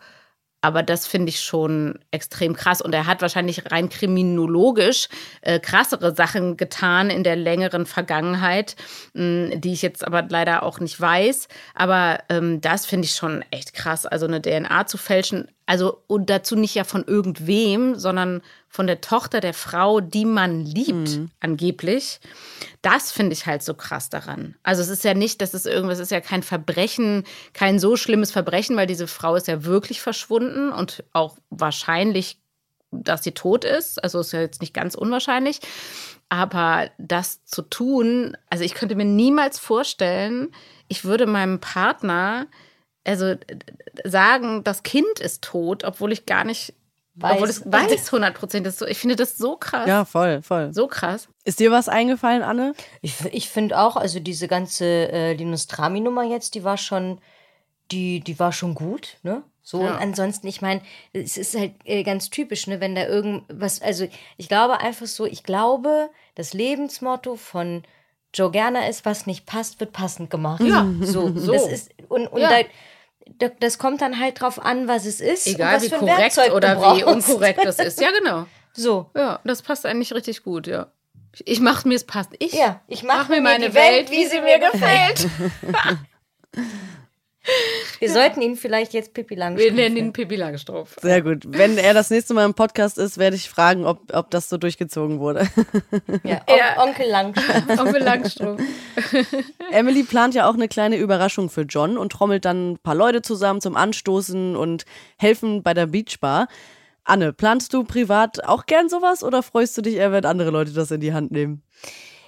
aber das finde ich schon extrem krass. Und er hat wahrscheinlich rein kriminologisch äh, krassere Sachen getan in der längeren Vergangenheit, mh, die ich jetzt aber leider auch nicht weiß. Aber ähm, das finde ich schon echt krass. Also eine DNA zu fälschen, also und dazu nicht ja von irgendwem, sondern von der Tochter der Frau, die man liebt, angeblich. Das finde ich halt so krass daran. Also es ist ja nicht, dass es irgendwas ist ja kein Verbrechen, kein so schlimmes Verbrechen, weil diese Frau ist ja wirklich verschwunden und auch wahrscheinlich, dass sie tot ist. Also ist ja jetzt nicht ganz unwahrscheinlich. Aber das zu tun, also ich könnte mir niemals vorstellen, ich würde meinem Partner also sagen, das Kind ist tot, obwohl ich gar nicht, Weiß. obwohl es (laughs) weiß 100 Prozent. ist so- Ich finde das so krass. Ja, voll, voll. So krass. Ist dir was eingefallen, Anne? Ich, ich finde auch, also diese ganze äh, Linus Trami-Nummer jetzt, die war schon, die, die war schon gut, ne? So, Ja. und ansonsten, ich meine, es ist halt äh, ganz typisch, ne, wenn da irgendwas, also ich glaube einfach so, ich glaube, das Lebensmotto von Joe Gerner ist, was nicht passt, wird passend gemacht. Ja, so. (laughs) so. Das ist, und, und Ja. da, da, das kommt dann halt drauf an, was es ist. Egal wie korrekt oder wie unkorrekt das ist. Ja, genau. (laughs) So. Ja, das passt eigentlich richtig gut, ja. Ich mache mir es passt. Ich Ja, ich mache mach mir meine Welt, wie sie mir gefällt. (laughs) Wir sollten ihn vielleicht jetzt Pippi Wir Langstrumpf nennen ihn Pippi Langstrumpf. Sehr gut. Wenn er das nächste Mal im Podcast ist, werde ich fragen, ob, ob das so durchgezogen wurde. (laughs) Ja, On Ja. Onkel Langstrumpf. Onkel Langstrumpf. (laughs) Emily plant ja auch eine kleine Überraschung für John und trommelt dann ein paar Leute zusammen zum Anstoßen und helfen bei der Beachbar. Anne, planst du privat auch gern sowas oder freust du dich eher, wenn andere Leute das in die Hand nehmen?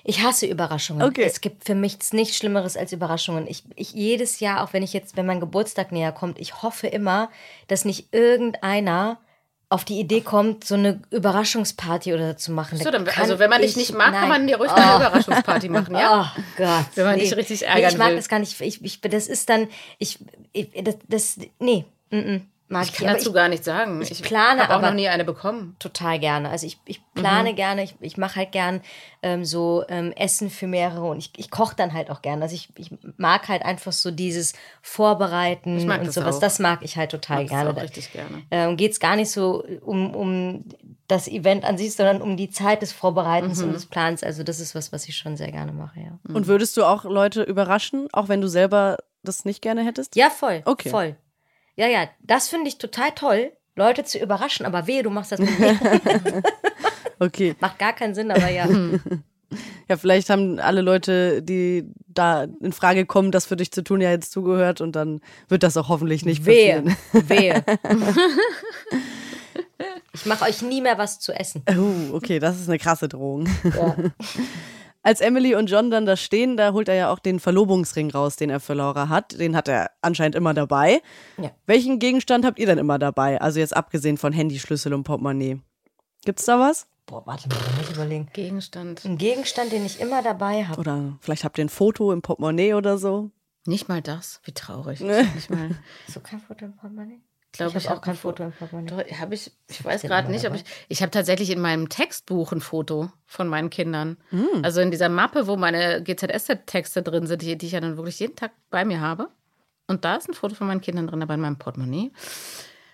Ich hasse Überraschungen. Okay. Es gibt für mich nichts Schlimmeres als Überraschungen. Ich, ich jedes Jahr, auch wenn ich jetzt, wenn mein Geburtstag näher kommt, ich hoffe immer, dass nicht irgendeiner auf die Idee kommt, so eine Überraschungsparty oder so zu machen. So, Da dann, also wenn man dich ich- nicht mag, nein. kann man dir ruhig eine Überraschungsparty machen, ja? (laughs) Oh Gott. Wenn man dich richtig ärgern nee, Ich mag will. das gar nicht. Ich, ich, das ist dann, ich, ich das, das nee, mm, mm, mag Ich kann Aber dazu gar nichts sagen. Ich, plane habe auch aber- noch nie eine bekommen. total gerne. Also ich, ich plane Mhm. gerne, ich, ich mache halt gern ähm, so ähm, Essen für mehrere und ich, ich koche dann halt auch gerne. Also ich, ich mag halt einfach so dieses Vorbereiten Ich mag und das sowas. auch. Das mag ich halt total Mag das gerne. auch richtig gerne. Ähm, Geht es gar nicht so um, um das Event an sich, sondern um die Zeit des Vorbereitens Mhm. und des Plans. Also das ist was, was ich schon sehr gerne mache, ja. Und würdest du auch Leute überraschen, auch wenn du selber das nicht gerne hättest? Ja, voll. Okay. Voll. Ja, ja, das finde ich total toll, Leute zu überraschen, aber wehe, du machst das mit mir. (laughs) Okay. Macht gar keinen Sinn, aber ja. Ja, vielleicht haben alle Leute, die da in Frage kommen, das für dich zu tun, ja jetzt zugehört und dann wird das auch hoffentlich nicht Wehe, passieren. wehe. (laughs) Ich mache euch nie mehr was zu essen. Uh, okay, das ist eine krasse Drohung. Ja. (laughs) Als Emily und John dann da stehen, da holt er ja auch den Verlobungsring raus, den er für Laura hat. Den hat er anscheinend immer dabei. Ja. Welchen Gegenstand habt ihr denn immer dabei? Also jetzt abgesehen von Handy, Schlüssel und Portemonnaie. Gibt's da was? Boah, warte mal, da muss ich überlegen. Gegenstand. Ein Gegenstand, den ich immer dabei habe. Oder vielleicht habt ihr ein Foto im Portemonnaie oder so? Nicht mal das. Wie traurig. Nicht mal. (laughs) Hast du kein Foto im Portemonnaie? Glaube Ich ich, habe auch kein ein Foto im Portemonnaie. Habe ich, ich weiß gerade nicht, ob ich. Ich habe tatsächlich in meinem Textbuch ein Foto von meinen Kindern. Hm. Also in dieser Mappe, wo meine GZSZ-Texte drin sind, die, die ich ja dann wirklich jeden Tag bei mir habe. Und da ist ein Foto von meinen Kindern drin, aber in meinem Portemonnaie.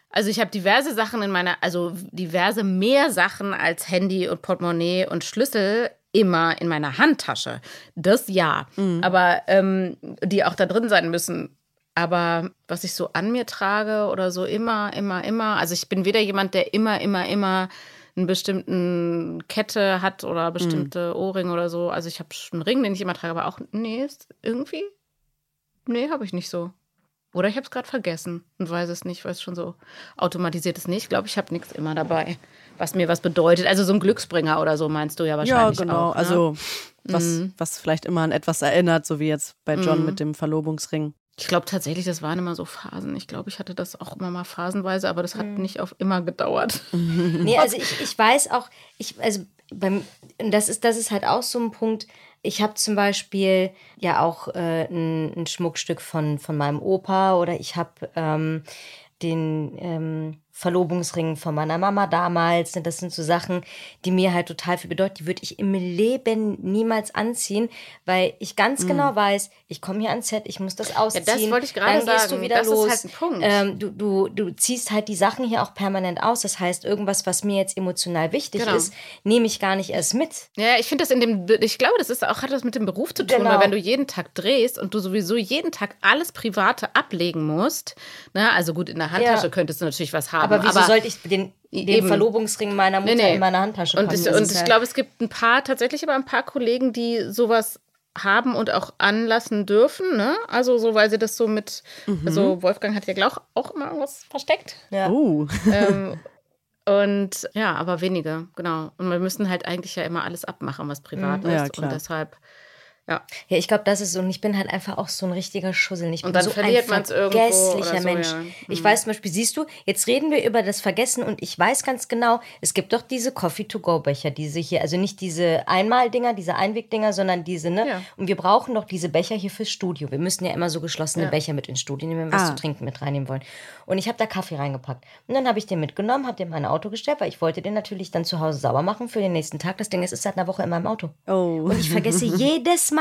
Also ich habe diverse Sachen in meiner, also diverse mehr Sachen als Handy und Portemonnaie und Schlüssel immer in meiner Handtasche. Das ja. Aber ähm, die auch da drin sein müssen. Aber was ich so an mir trage oder so immer, immer, immer. Also ich bin weder jemand, der immer, immer, immer einen bestimmten Kette hat oder bestimmte Ohrringe oder so. Also ich habe einen Ring, den ich immer trage, aber auch, nee, ist irgendwie, nee, habe ich nicht so. Oder ich habe es gerade vergessen und weiß es nicht, weil es schon so automatisiert ist. Nee, ich glaube, ich habe nichts immer dabei, was mir was bedeutet. Also so ein Glücksbringer oder so meinst du ja Ja, wahrscheinlich genau. auch. Ne? Also was, was vielleicht immer an etwas erinnert, so wie jetzt bei John mit dem Verlobungsring. Ich glaube tatsächlich, das waren immer so Phasen. Ich glaube, ich hatte das auch immer mal phasenweise, aber das hat Mhm. nicht auf immer gedauert. (laughs) Nee, also ich, ich weiß auch, ich, also beim, und das ist, das ist halt auch so ein Punkt. Ich habe zum Beispiel ja auch äh, ein, ein Schmuckstück von, von meinem Opa oder ich habe ähm, den ähm, Verlobungsring von meiner Mama damals. Das sind so Sachen, die mir halt total viel bedeuten. Die würde ich im Leben niemals anziehen, weil ich ganz genau weiß, ich komme hier ans Set, ich muss das ausziehen. das wollte ich gerade dann gehst sagen. du wieder Das ist los. halt ein Punkt. Ähm, du, du, du ziehst halt die Sachen hier auch permanent aus. Das heißt, irgendwas, was mir jetzt emotional wichtig Genau. ist, nehme ich gar nicht erst mit. Ja, ich finde das in dem, ich glaube, das ist auch, hat das mit dem Beruf zu tun, Genau. weil wenn du jeden Tag drehst und du sowieso jeden Tag alles Private ablegen musst, ne, also gut, in der Handtasche Ja. könntest du natürlich was haben. Aber wieso sollte ich den, den Eben. Verlobungsring meiner Mutter Nee, nee. in meiner Handtasche Und packen? ich, Das und ist ich halt- glaube, es gibt ein paar, tatsächlich aber ein paar Kollegen, die sowas haben und auch anlassen dürfen, ne? Also so, weil sie das so mit, also Wolfgang hat ja glaub, auch immer irgendwas versteckt. ja. Oh. ähm, (laughs) und ja, aber wenige, genau. Und wir müssen halt eigentlich ja immer alles abmachen, was privat Mhm. Ja, ist. klar. Und deshalb, ja. Ja, ich glaube, das ist so. Und ich bin halt einfach auch so ein richtiger Schussel. Ich Und dann so verliert ein man's irgendwo vergesslicher so, Mensch. ja. Mhm. Ich weiß zum Beispiel, siehst du, jetzt reden wir über das Vergessen und ich weiß ganz genau, es gibt doch diese Coffee-to-go-Becher, diese hier, also nicht diese Einmaldinger, diese Einwegdinger, sondern diese, ne? Ja. Und wir brauchen doch diese Becher hier fürs Studio. Wir müssen ja immer so geschlossene Ja. Becher mit ins Studio nehmen, wenn wir was Ah. zu trinken mit reinnehmen wollen. Und ich habe da Kaffee reingepackt. Und dann habe ich den mitgenommen, habe den in mein Auto gestellt, weil ich wollte den natürlich dann zu Hause sauber machen für den nächsten Tag. Das Ding ist, ist seit einer Woche in meinem Auto. Oh. Und ich vergesse (laughs) jedes Mal,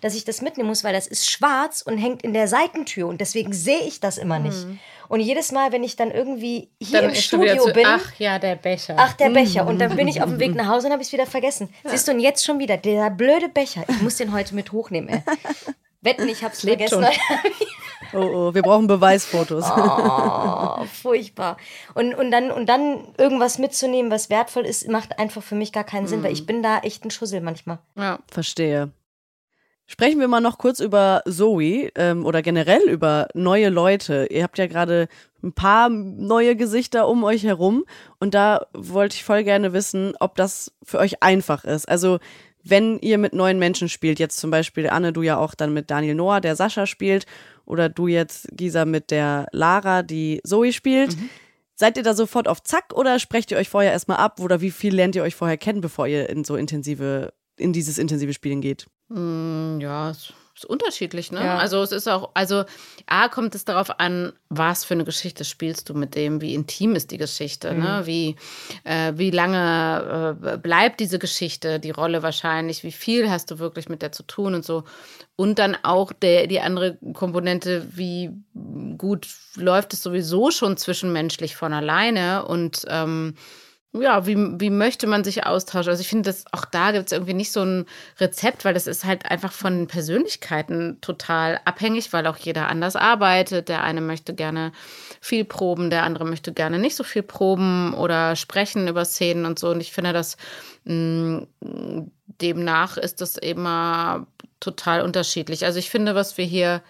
dass ich das mitnehmen muss, weil das ist schwarz und hängt in der Seitentür und deswegen sehe ich das immer nicht. Und jedes Mal, wenn ich dann irgendwie hier Dann im Studio zu, bin, ach ja, der Becher. ach der Becher und dann bin ich auf dem Weg (laughs) nach Hause und habe ich es wieder vergessen. Siehst du, und jetzt schon wieder, der blöde Becher. Ich muss den heute mit hochnehmen, ey. (laughs) Wetten, ich habe es Lebt vergessen. (laughs) Oh, oh, wir brauchen Beweisfotos. Oh, furchtbar. Und, und, dann, und dann irgendwas mitzunehmen, was wertvoll ist, macht einfach für mich gar keinen Sinn, weil ich bin da echt ein Schussel manchmal. Ja. Verstehe. Sprechen wir mal noch kurz über Zoe ähm, oder generell über neue Leute. Ihr habt ja gerade ein paar neue Gesichter um euch herum und da wollte ich voll gerne wissen, ob das für euch einfach ist. Also wenn ihr mit neuen Menschen spielt, jetzt zum Beispiel Anne, du ja auch dann mit Daniel Noah, der Sascha spielt, oder du jetzt, Gisa, mit der Lara, die Zoe spielt. Mhm. Seid ihr da sofort auf Zack oder sprecht ihr euch vorher erstmal ab oder wie viel lernt ihr euch vorher kennen, bevor ihr in so intensive, in dieses intensive Spielen geht? Mm, Ja, es ist unterschiedlich, ne? Ja. Also es ist auch, also A kommt es darauf an, was für eine Geschichte spielst du mit dem, wie intim ist die Geschichte, ne? Wie, äh, wie lange äh, bleibt diese Geschichte, die Rolle wahrscheinlich, wie viel hast du wirklich mit der zu tun und so. Und dann auch der, die andere Komponente, wie gut läuft es sowieso schon zwischenmenschlich von alleine und ähm, ja, wie, wie möchte man sich austauschen? Also ich finde, dass auch da gibt es irgendwie nicht so ein Rezept, weil das ist halt einfach von Persönlichkeiten total abhängig, weil auch jeder anders arbeitet. Der eine möchte gerne viel proben, der andere möchte gerne nicht so viel proben oder sprechen über Szenen und so. Und ich finde, dass mh, demnach ist das immer total unterschiedlich. Also ich finde, was wir hier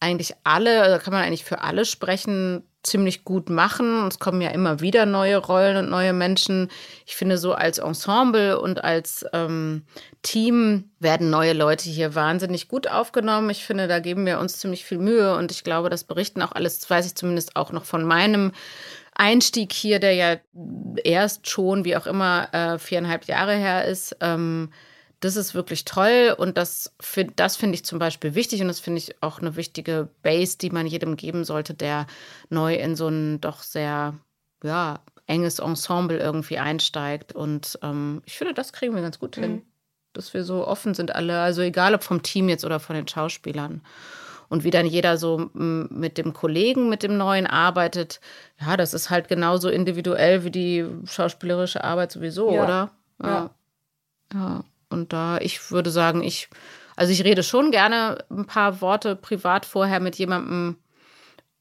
eigentlich alle, da kann man eigentlich für alle sprechen, ziemlich gut machen. Es kommen ja immer wieder neue Rollen und neue Menschen. Ich finde, so als Ensemble und als ähm, Team werden neue Leute hier wahnsinnig gut aufgenommen. Ich finde, da geben wir uns ziemlich viel Mühe und ich glaube, das berichten auch alles, das weiß ich zumindest auch noch von meinem Einstieg hier, der ja erst schon, wie auch immer, äh, viereinhalb Jahre her ist. Ähm, das ist wirklich toll und das, das finde ich zum Beispiel wichtig und das finde ich auch eine wichtige Base, die man jedem geben sollte, der neu in so ein doch sehr, ja, enges Ensemble irgendwie einsteigt. Und ähm, ich finde, das kriegen wir ganz gut hin, dass wir so offen sind alle, also egal ob vom Team jetzt oder von den Schauspielern. Und wie dann jeder so mit dem Kollegen, mit dem Neuen arbeitet, ja, das ist halt genauso individuell wie die schauspielerische Arbeit sowieso, Ja. oder? Ja. Ja, und da, ich würde sagen, ich, also ich rede schon gerne ein paar Worte privat vorher mit jemandem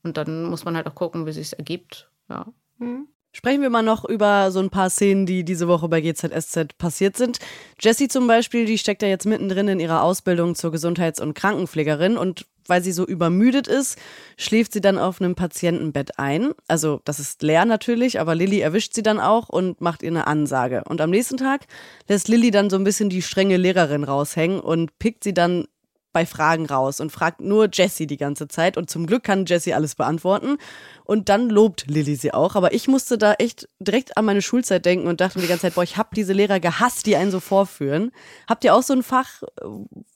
und dann muss man halt auch gucken, wie sich ergibt. Ja. Sprechen wir mal noch über so ein paar Szenen, die diese Woche bei GZSZ passiert sind. Jessie zum Beispiel, die steckt ja jetzt mittendrin in ihrer Ausbildung zur Gesundheits- und Krankenpflegerin und weil sie so übermüdet ist, schläft sie dann auf einem Patientenbett ein. Also das ist leer natürlich, aber Lilly erwischt sie dann auch und macht ihr eine Ansage. Und am nächsten Tag lässt Lilly dann so ein bisschen die strenge Lehrerin raushängen und pickt sie dann bei Fragen raus und fragt nur Jessie die ganze Zeit. Und zum Glück kann Jessie alles beantworten. Und dann lobt Lilly sie auch. Aber ich musste da echt direkt an meine Schulzeit denken und dachte mir die ganze Zeit, boah, ich hab diese Lehrer gehasst, die einen so vorführen. Habt ihr auch so ein Fach,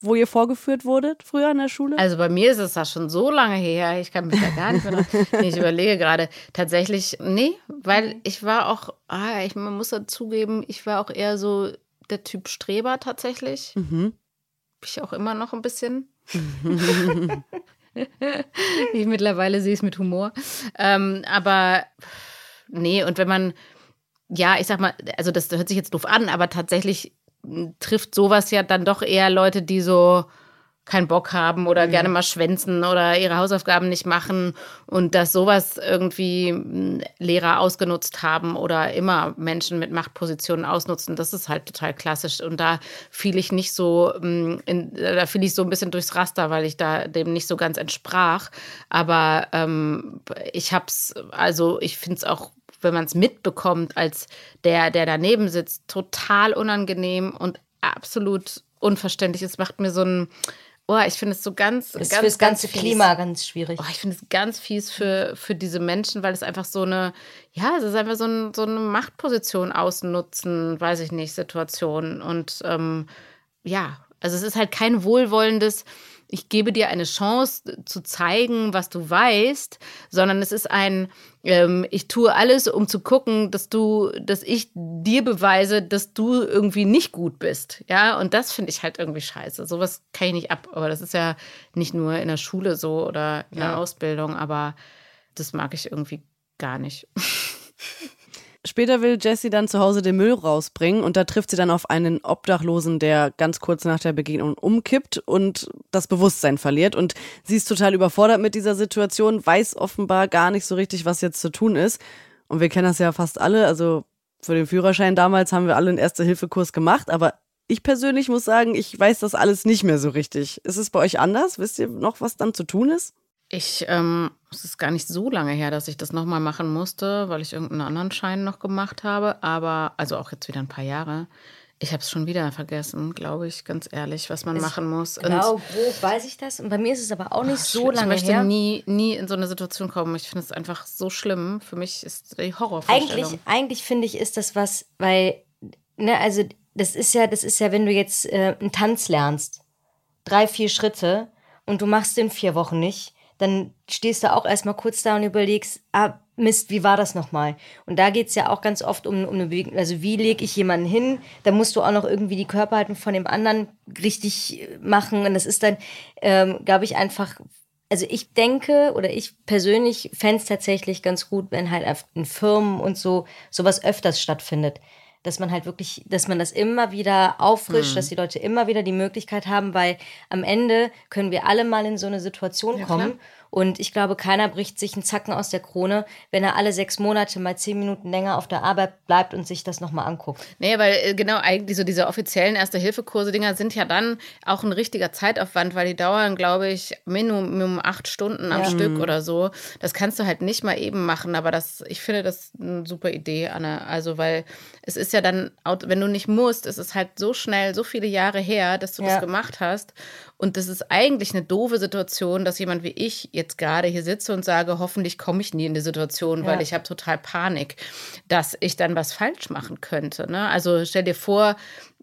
wo ihr vorgeführt wurdet früher in der Schule? Also bei mir ist es da schon so lange her, ich kann mich da gar nicht mehr. (laughs) Nee, ich überlege gerade. Tatsächlich, nee, weil ich war auch, ah, ich, man muss dazugeben, ich war auch eher so der Typ Streber tatsächlich. Mhm. Ich auch immer noch ein bisschen. (laughs) ich mittlerweile sehe es mit Humor. Ähm, aber nee, und wenn man, ja, ich sag mal, also das hört sich jetzt doof an, aber tatsächlich m, trifft sowas ja dann doch eher Leute, die so keinen Bock haben oder gerne mal schwänzen oder ihre Hausaufgaben nicht machen und dass sowas irgendwie m, Lehrer ausgenutzt haben oder immer Menschen mit Machtpositionen ausnutzen, das ist halt total klassisch. Und da fiel ich nicht so, m, in, da fiel ich so ein bisschen durchs Raster, weil ich da dem nicht so ganz entsprach, aber ähm, ich hab's, also ich finde es auch wenn man es mitbekommt, als der, der daneben sitzt, total unangenehm und absolut unverständlich. Es macht mir so ein, oh, ich finde es so ganz, Ist ganz, fürs ganze ganz. Klima ganz schwierig. Oh, ich finde es ganz fies für, für diese Menschen, weil es einfach so eine, ja, es ist einfach so, ein, so eine Machtposition ausnutzen, weiß ich nicht, Situation. Und ähm, ja, also es ist halt kein wohlwollendes, ich gebe dir eine Chance zu zeigen, was du weißt, sondern es ist ein, ähm, ich tue alles, um zu gucken, dass du, dass ich dir beweise, dass du irgendwie nicht gut bist. Ja, und das finde ich halt irgendwie scheiße. Sowas kann ich nicht ab. Aber das ist ja nicht nur in der Schule so oder in der Ja. Ausbildung, aber das mag ich irgendwie gar nicht. (laughs) Später will Jessie dann zu Hause den Müll rausbringen und da trifft sie dann auf einen Obdachlosen, der ganz kurz nach der Begegnung umkippt und das Bewusstsein verliert. Und sie ist total überfordert mit dieser Situation, weiß offenbar gar nicht so richtig, was jetzt zu tun ist. Und wir kennen das ja fast alle. Also für den Führerschein damals haben wir alle einen Erste-Hilfe-Kurs gemacht, aber ich persönlich muss sagen, ich weiß das alles nicht mehr so richtig. Ist es bei euch anders? Wisst ihr noch, was dann zu tun ist? Ich, ähm, es ist gar nicht so lange her, dass ich das nochmal machen musste, weil ich irgendeinen anderen Schein noch gemacht habe. Aber, also auch jetzt wieder ein paar Jahre. Ich habe es schon wieder vergessen, glaube ich, ganz ehrlich, was man Es- machen muss. Genau, grob weiß ich das. Und bei mir ist es aber auch nicht so ich lange möchte her. nie, nie in so eine Situation kommen. Ich finde es einfach so schlimm. Für mich ist die Horrorvorstellung. Eigentlich, eigentlich finde ich, ist das was, weil, ne, also das ist ja, das ist ja, wenn du jetzt äh, einen Tanz lernst, drei, vier Schritte und du machst den vier Wochen nicht, dann stehst du auch erstmal kurz da und überlegst, ah, Mist, wie war das nochmal? Und da geht es ja auch ganz oft um, um eine Bewegung. Also, wie lege ich jemanden hin? Da musst du auch noch irgendwie die Körperhaltung von dem anderen richtig äh, machen. Und das ist dann, ähm, glaube ich, einfach also ich denke oder ich persönlich fände es tatsächlich ganz gut, wenn halt in Firmen und so sowas öfters stattfindet. Dass man halt wirklich, dass man das immer wieder auffrischt, dass die Leute immer wieder die Möglichkeit haben, weil am Ende können wir alle mal in so eine Situation kommen. Und ich glaube, keiner bricht sich einen Zacken aus der Krone, wenn er alle sechs Monate mal zehn Minuten länger auf der Arbeit bleibt und sich das nochmal anguckt. Nee, weil äh, genau eigentlich so diese offiziellen Erste-Hilfe-Kurse-Dinger sind ja dann auch ein richtiger Zeitaufwand, weil die dauern, glaube ich, Minimum acht Stunden am Ja. Stück oder so. Das kannst du halt nicht mal eben machen, aber das, ich finde das eine super Idee, Anna. Also, weil es ist ja dann, wenn du nicht musst, es ist halt so schnell, so viele Jahre her, dass du Ja. das gemacht hast. Und das ist eigentlich eine doofe Situation, dass jemand wie ich jetzt gerade hier sitze und sage, hoffentlich komme ich nie in die Situation, weil Ja. ich habe total Panik, dass ich dann was falsch machen könnte. Ne? Also stell dir vor,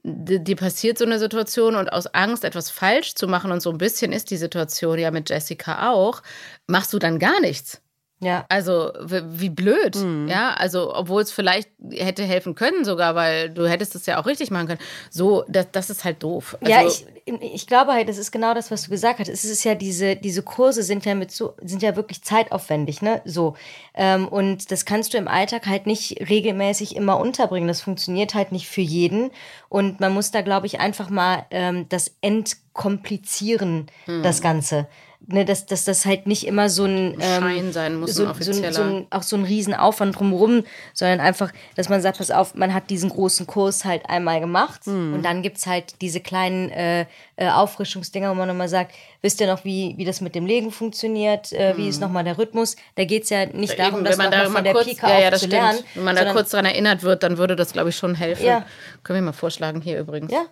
dir passiert so eine Situation und aus Angst, etwas falsch zu machen, und so ein bisschen ist die Situation ja mit Jessica auch, machst du dann gar nichts. Ja. Also wie blöd, Mhm. ja. Also obwohl es vielleicht hätte helfen können sogar, weil du hättest es ja auch richtig machen können. So, das, das ist halt doof. Also, ja, ich, ich glaube halt, das ist genau das, was du gesagt hast. Es ist ja diese, diese Kurse sind ja mit so, sind ja wirklich zeitaufwendig, ne? So. Ähm, und das kannst du im Alltag halt nicht regelmäßig immer unterbringen. Das funktioniert halt nicht für jeden. Und man muss da, glaube ich, einfach mal ähm, das entkomplizieren, Hm. das Ganze. Ne, dass, dass das halt nicht immer so ein ähm, Schein sein muss, so, ein so, offizieller. so ein, auch so ein Riesenaufwand drumherum, sondern einfach, dass man sagt, pass auf, man hat diesen großen Kurs halt einmal gemacht und dann gibt es halt diese kleinen äh, äh, Auffrischungsdinger, wo man nochmal sagt, wisst ihr noch, wie, wie das mit dem Legen funktioniert, äh, wie ist nochmal der Rhythmus? Da geht es ja nicht darum, Eben, das wenn man da von der kurz, Pike ja, ja, das zu stimmt. lernen. Wenn man da kurz dran erinnert wird, dann würde das, glaube ich, schon helfen. Ja. Können wir mal vorschlagen hier übrigens. Ja,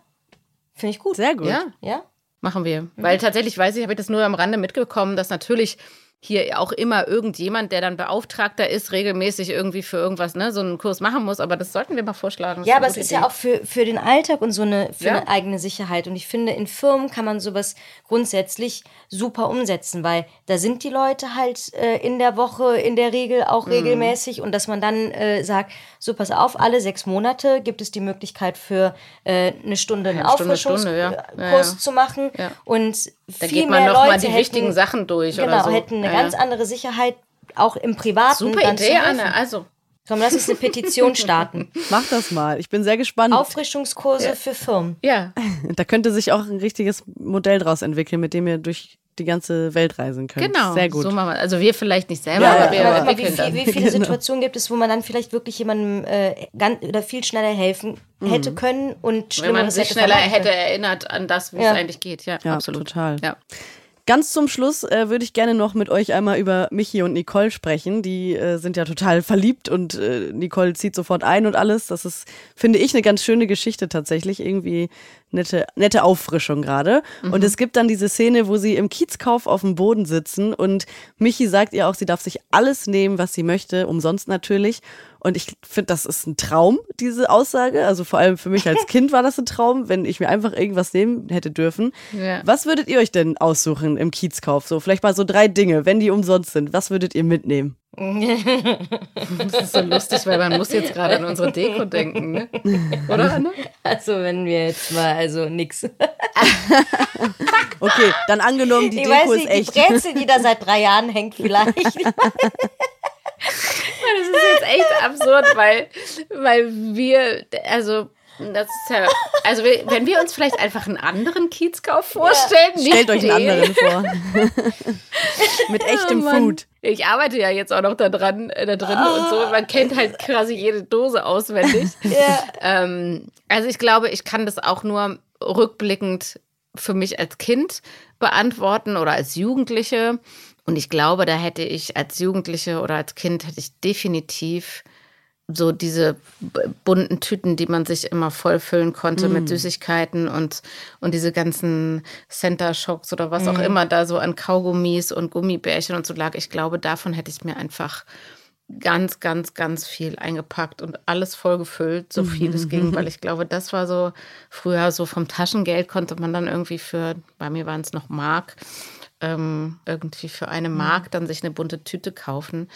finde ich gut. Sehr gut. Ja, Ja? Machen wir. Mhm. Weil tatsächlich weiß ich, habe ich das nur am Rande mitbekommen, dass natürlich hier auch immer irgendjemand, der dann Beauftragter ist, regelmäßig irgendwie für irgendwas, ne, so einen Kurs machen muss. Aber das sollten wir mal vorschlagen. Das Ja, aber es ist Idee. ja auch für, für den Alltag und so eine, für Ja. eine eigene Sicherheit. Und ich finde, in Firmen kann man sowas grundsätzlich super umsetzen, weil da sind die Leute halt äh, in der Woche in der Regel Mhm. auch regelmäßig und dass man dann äh, sagt, so pass auf, alle sechs Monate gibt es die Möglichkeit für äh, eine Stunde einen Auffrischungskurs ja. Ja, ja. zu machen. Ja. Und Da viel geht man mehr noch mal Leute die hätten, wichtigen Sachen durch Genau, oder so. hätten eine Ja, ganz ja. andere Sicherheit, auch im Privaten. Super Idee. Anne. Also, Komm, lass uns eine Petition (laughs) starten. Mach das mal. Ich bin sehr gespannt. Auffrischungskurse für Firmen. ja. (laughs) Da könnte sich auch ein richtiges Modell draus entwickeln, mit dem ihr durch die ganze Welt reisen könnt. Genau. Sehr gut. So machen wir. Also wir vielleicht nicht selber, Ja, aber ja, wir wie, entwickeln viel, dann. wie viele Genau. Situationen gibt es, wo man dann vielleicht wirklich jemandem äh, ganz, oder viel schneller helfen hätte können und Mhm. Wenn man Schlimmeres sich hätte schneller hätte können? erinnert an das, wie Ja. es eigentlich geht. Ja, Ja, absolut. total. Ja. Ganz zum Schluss äh, würde ich gerne noch mit euch einmal über Michi und Nicole sprechen. Die äh, sind ja total verliebt und äh, Nicole zieht sofort ein und alles. Das ist, finde ich, eine ganz schöne Geschichte tatsächlich. Irgendwie nette, nette Auffrischung gerade. Und es gibt dann diese Szene, wo sie im Kiezkauf auf dem Boden sitzen und Michi sagt ihr auch, sie darf sich alles nehmen, was sie möchte, umsonst natürlich. Und ich finde, das ist ein Traum, diese Aussage. Also vor allem für mich als (laughs) Kind war das ein Traum, wenn ich mir einfach irgendwas nehmen hätte dürfen. Ja. Was würdet ihr euch denn aussuchen im Kiezkauf? So, vielleicht mal so drei Dinge, wenn die umsonst sind. Was würdet ihr mitnehmen? Das ist so lustig, weil man muss jetzt gerade an unsere Deko denken, ne? Oder, Anne? Also wenn wir jetzt mal, also nix. Okay, dann angenommen, die ich Deko weiß ist nicht, die echt. Brezel, die da seit drei Jahren hängt vielleicht. (laughs) Das ist jetzt echt absurd, weil, weil wir, also das ist ja, also wenn wir uns vielleicht einfach einen anderen Kiezkauf vorstellen, ja. stellt euch einen anderen vor. (laughs) Mit echtem oh Food. Ich arbeite ja jetzt auch noch da dran, äh, da drin oh. und so. Man kennt halt quasi jede Dose auswendig. (laughs) ja. ähm, also ich glaube, ich kann das auch nur rückblickend für mich als Kind beantworten oder als Jugendliche. Und ich glaube, da hätte ich als Jugendliche oder als Kind hätte ich definitiv so diese bunten Tüten, die man sich immer vollfüllen konnte mm. mit Süßigkeiten und, und diese ganzen Center Shocks oder was mm. auch immer da so an Kaugummis und Gummibärchen und so lag. Ich glaube, davon hätte ich mir einfach ganz, ganz, ganz viel eingepackt und alles vollgefüllt, so viel es ging, weil (laughs) ich glaube, das war so früher so vom Taschengeld konnte man dann irgendwie für, bei mir waren es noch Mark, ähm, irgendwie für eine mhm. Mark dann sich eine bunte Tüte kaufen.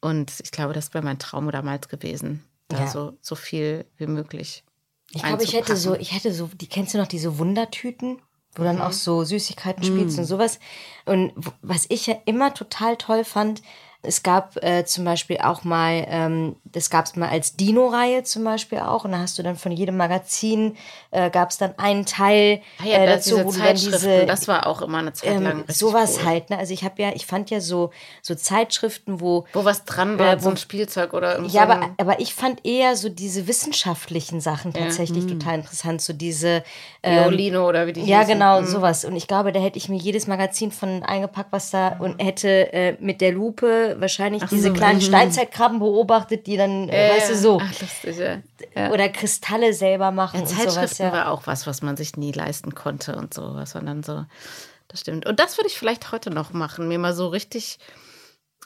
Und ich glaube, das wäre mein Traum damals gewesen, da ja. so, so viel wie möglich. Ich glaube, ich hätte so, ich hätte so, die kennst du noch diese Wundertüten, wo dann mhm. auch so Süßigkeiten spielst mhm. und sowas. Und was ich ja immer total toll fand, es gab äh, zum Beispiel auch mal, ähm, das gab es mal als Dino-Reihe zum Beispiel auch. Und da hast du dann von jedem Magazin, äh, gab es dann einen Teil ah ja, äh, dazu, wo du dann diese. Das war auch immer eine Zeit ähm, lang. Ähm, sowas cool. halt, ne? Also ich habe ja, ich fand ja so, so Zeitschriften, wo. Wo was dran war, äh, wo, so ein Spielzeug oder irgendwas. Ja, aber, aber ich fand eher so diese wissenschaftlichen Sachen tatsächlich ja. hm. total interessant. So diese. Ähm, Violino oder wie die Ja, hießen. genau, hm. sowas. Und ich glaube, da hätte ich mir jedes Magazin von eingepackt, was da und hätte äh, mit der Lupe wahrscheinlich Ach diese so, kleinen Steinzeitkrabben beobachtet, die dann, äh, weißt du, so. Ach, lustig, ja. Oder Kristalle selber machen. Ja, Zeitschriften sowas, ja. war auch was, was man sich nie leisten konnte und so, was man dann so. Das stimmt. Und das würde ich vielleicht heute noch machen. Mir mal so richtig,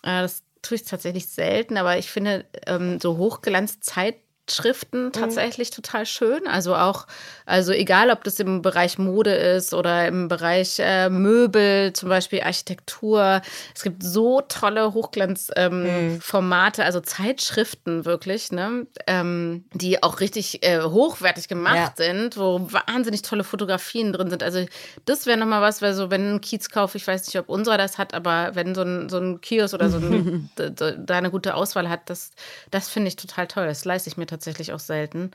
äh, das tue ich tatsächlich selten, aber ich finde, ähm, so Hochglanzzeit Schriften mhm. tatsächlich mhm. total schön. Also auch, also egal, ob das im Bereich Mode ist oder im Bereich äh, Möbel, zum Beispiel Architektur. Es gibt so tolle Hochglanzformate, ähm, mhm. also Zeitschriften wirklich, ne, ähm, die auch richtig äh, hochwertig gemacht ja. sind, wo wahnsinnig tolle Fotografien drin sind. Also das wäre nochmal was, weil so, wenn ein Kiezkauf, ich weiß nicht, ob unserer das hat, aber wenn so ein, so ein Kiosk oder so ein, (laughs) da eine gute Auswahl hat, das, das finde ich total toll. Das leiste ich mir tatsächlich auch selten.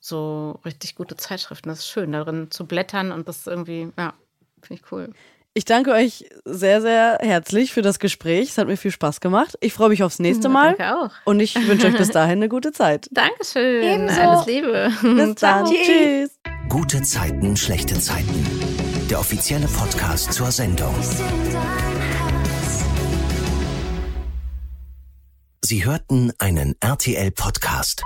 So richtig gute Zeitschriften. Das ist schön, darin zu blättern und das irgendwie, ja, finde ich cool. Ich danke euch sehr, sehr herzlich für das Gespräch. Es hat mir viel Spaß gemacht. Ich freue mich aufs nächste Mal. Danke auch. Und ich wünsche euch bis (laughs) dahin eine gute Zeit. Dankeschön. Ebenso. Alles Liebe. Bis (laughs) dann. Tschüss. Gute Zeiten, schlechte Zeiten. Der offizielle Podcast zur Sendung. Sie hörten einen RTL-Podcast.